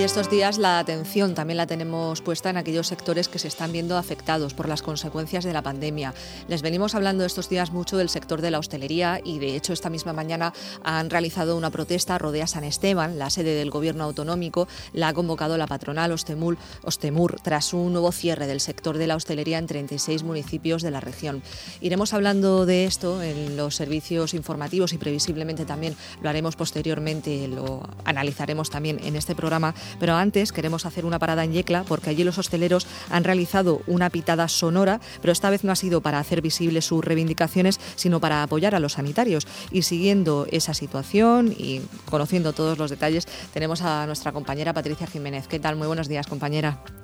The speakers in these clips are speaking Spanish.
Y estos días la atención también la tenemos puesta en aquellos sectores que se están viendo afectados por las consecuencias de la pandemia. Les venimos hablando estos días mucho del sector de la hostelería y de hecho esta misma mañana han realizado una protesta rodea San Esteban, la sede del gobierno autonómico, la ha convocado la patronal Ostemur, Ostemur tras un nuevo cierre del sector de la hostelería en 36 municipios de la región. Iremos hablando de esto en los servicios informativos y previsiblemente también lo haremos posteriormente, lo analizaremos también en este programa pero antes queremos hacer una parada en Yecla porque allí los hosteleros han realizado una pitada sonora, pero esta vez no ha sido para hacer visibles sus reivindicaciones, sino para apoyar a los sanitarios. Y siguiendo esa situación y conociendo todos los detalles, tenemos a nuestra compañera Patricia Jiménez. ¿Qué tal? Muy buenos días, compañera.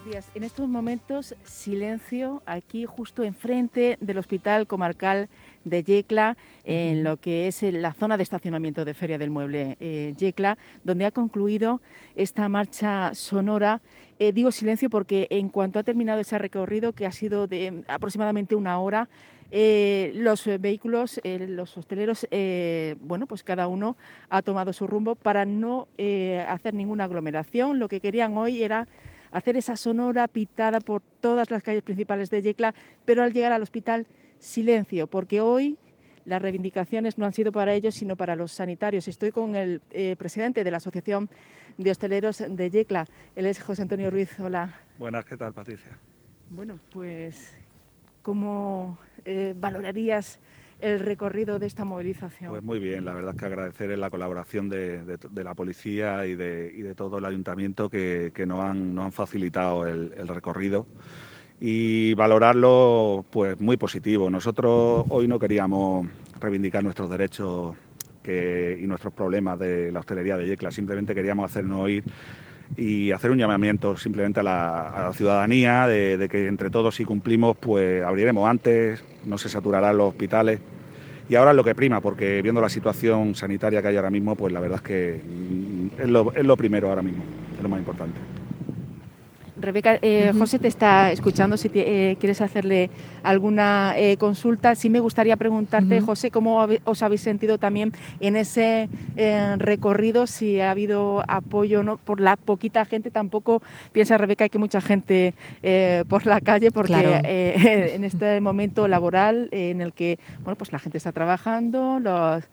Buenos días. En estos momentos, silencio aquí justo enfrente del Hospital Comarcal de Yecla, en lo que es la zona de estacionamiento de Feria del Mueble eh, Yecla, donde ha concluido esta marcha sonora. Eh, digo silencio porque en cuanto ha terminado ese recorrido, que ha sido de aproximadamente una hora, eh, los vehículos, los hosteleros, bueno, pues cada uno ha tomado su rumbo para no hacer ninguna aglomeración. Lo que querían hoy era hacer esa sonora pitada por todas las calles principales de Yecla, pero al llegar al hospital silencio, porque hoy las reivindicaciones no han sido para ellos, sino para los sanitarios. Estoy con el eh, presidente de la Asociación de Hosteleros de Yecla, él es José Antonio Ruiz. Hola. Buenas, ¿qué tal, Patricia? Bueno, pues, ¿cómo eh, valorarías el recorrido de esta movilización? Pues muy bien, la verdad es que agradecer la colaboración de, la policía y de, todo el ayuntamiento que, nos, han, han facilitado el recorrido y valorarlo pues muy positivo. Nosotros hoy no queríamos reivindicar nuestros derechos y nuestros problemas de la hostelería de Yecla, simplemente queríamos hacernos oír y hacer un llamamiento simplemente a la, ciudadanía de, que entre todos si cumplimos pues abriremos antes, no se saturarán los hospitales y ahora es lo que prima, porque viendo la situación sanitaria que hay ahora mismo, pues la verdad es que es lo, es lo primero ahora mismo, es lo más importante. Rebeca, eh, José te está escuchando si eh, quieres hacerle alguna eh, consulta. Sí me gustaría preguntarte, José, cómo os habéis sentido también en ese recorrido, si ha habido apoyo no por la poquita gente. Tampoco piensa Rebeca que hay mucha gente por la calle porque en este momento laboral en el que bueno pues la gente está trabajando, los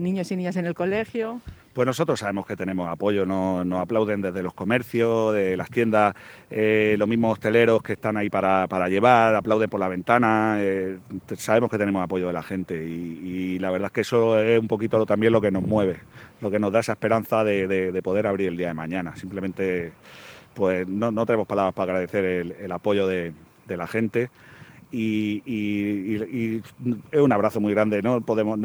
niños y niñas en el colegio. Pues nosotros sabemos que tenemos apoyo, nos, aplauden desde los comercios, de las tiendas, eh, los mismos hosteleros que están ahí para, llevar, aplauden por la ventana, eh, sabemos que tenemos apoyo de la gente y, la verdad es que eso es un poquito también lo que nos mueve, lo que nos da esa esperanza de, poder abrir el día de mañana. Simplemente pues no, tenemos palabras para agradecer el, apoyo de la gente y, es un abrazo muy grande. No podemos,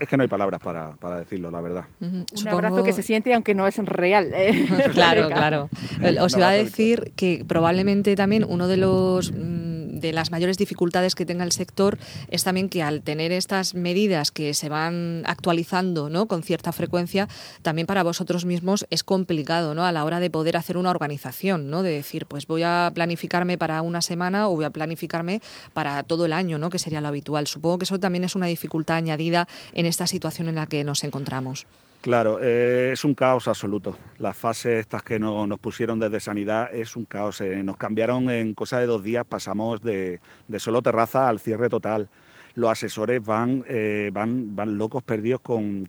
es que no hay palabras para, decirlo, la verdad. Un abrazo que se siente aunque no es real. ¿eh? claro, claro. Os iba a decir que probablemente también uno de los mm, de las mayores dificultades que tenga el sector es también que al tener estas medidas que se van actualizando ¿no? con cierta frecuencia, también para vosotros mismos es complicado ¿no? a la hora de poder hacer una organización, ¿no? de decir, pues voy a planificarme para una semana o voy a planificarme para todo el año, ¿no? que sería lo habitual. Supongo que eso también es una dificultad añadida en esta situación en la que nos encontramos. Claro, eh, es un caos absoluto. Las fases estas que nos pusieron desde sanidad es un caos. Eh, nos cambiaron en cosa de dos días, pasamos de, solo terraza al cierre total. Los asesores van, eh, van, van locos perdidos con,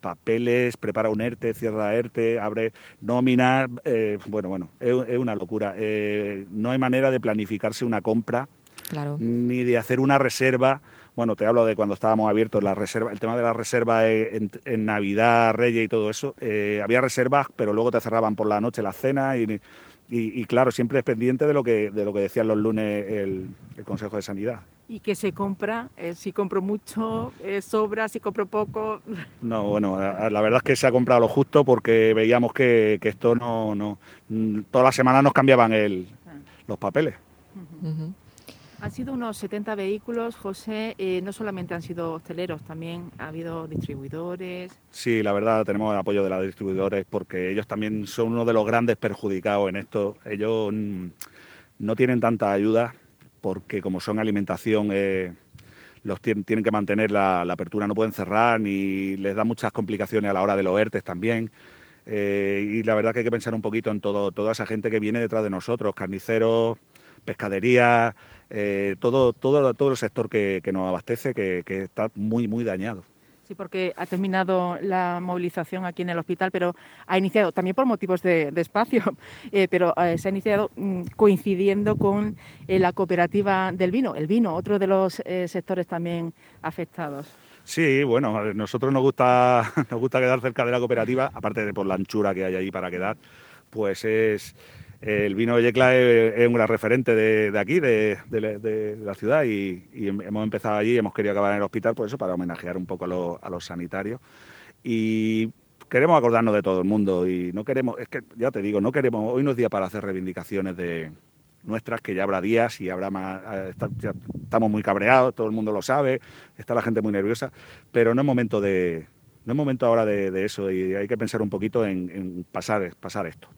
papeles, prepara un ERTE, cierra ERTE, abre nóminas. bueno, bueno, es, una locura. no hay manera de planificarse una compra, ni de hacer una reserva bueno, te hablo de cuando estábamos abiertos, la reserva, el tema de la reserva en, Navidad, Reyes y todo eso. Eh, había reservas, pero luego te cerraban por la noche la cena y, claro, siempre es pendiente de lo que, de lo que decían los lunes el, Consejo de Sanidad. ¿Y qué se compra? Eh, si compro mucho, eh, sobra, si compro poco. No, bueno, la verdad es que se ha comprado lo justo porque veíamos que, esto no, no. Todas las semanas nos cambiaban el, ah. los papeles. Han sido unos 70 vehículos, José, eh, no solamente han sido hosteleros, también ha habido distribuidores. Sí, la verdad tenemos el apoyo de los distribuidores porque ellos también son uno de los grandes perjudicados en esto. Ellos mm, no tienen tanta ayuda porque como son alimentación, eh, los tienen, que mantener la, apertura, no pueden cerrar ni les da muchas complicaciones a la hora de los ERTES también. Eh, y la verdad que hay que pensar un poquito en todo, toda esa gente que viene detrás de nosotros, carniceros, pescadería, eh, todo, todo, todo el sector que, nos abastece que, está muy, muy dañado. Sí, porque ha terminado la movilización aquí en el hospital, pero ha iniciado también por motivos de, espacio, eh, pero se ha iniciado mm, coincidiendo con la cooperativa del vino, el vino, otro de los sectores también afectados. Sí, bueno, a nosotros nos gusta, nos gusta quedar cerca de la cooperativa, aparte de por la anchura que hay ahí para quedar, pues es el vino de Yecla es, un gran referente de, aquí, de, la ciudad, y, hemos empezado allí, hemos querido acabar en el hospital, por eso, para homenajear un poco a, los sanitarios. Y queremos acordarnos de todo el mundo, y no queremos, es que ya te digo, no queremos, hoy no es día para hacer reivindicaciones de, nuestras, que ya habrá días y habrá más. Eh, estamos muy cabreados, todo el mundo lo sabe, está la gente muy nerviosa, pero no es momento de. No es momento ahora de, eso y hay que pensar un poquito en, pasar, pasar esto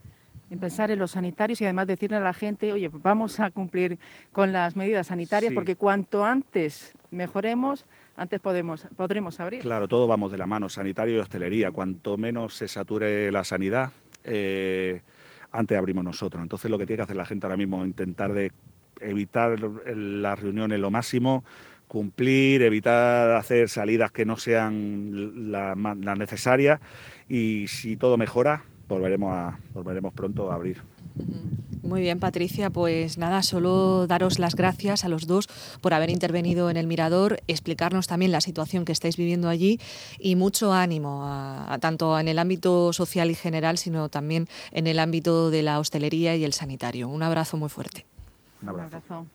en pensar en los sanitarios y además decirle a la gente, oye, vamos a cumplir con las medidas sanitarias porque cuanto antes mejoremos, antes podemos, podremos abrir. Claro, todo vamos de la mano, sanitario y hostelería. Cuanto menos se sature la sanidad, eh, antes abrimos nosotros. Entonces lo que tiene que hacer la gente ahora mismo es intentar de evitar las reuniones lo máximo, cumplir, evitar hacer salidas que no sean las necesarias y si todo mejora, volveremos, a, volveremos pronto a abrir. Muy bien, Patricia. Pues nada, solo daros las gracias a los dos por haber intervenido en el Mirador, explicarnos también la situación que estáis viviendo allí y mucho ánimo, tanto en el ámbito social y general, sino también en el ámbito de la hostelería y el sanitario. Un abrazo muy fuerte. Un abrazo.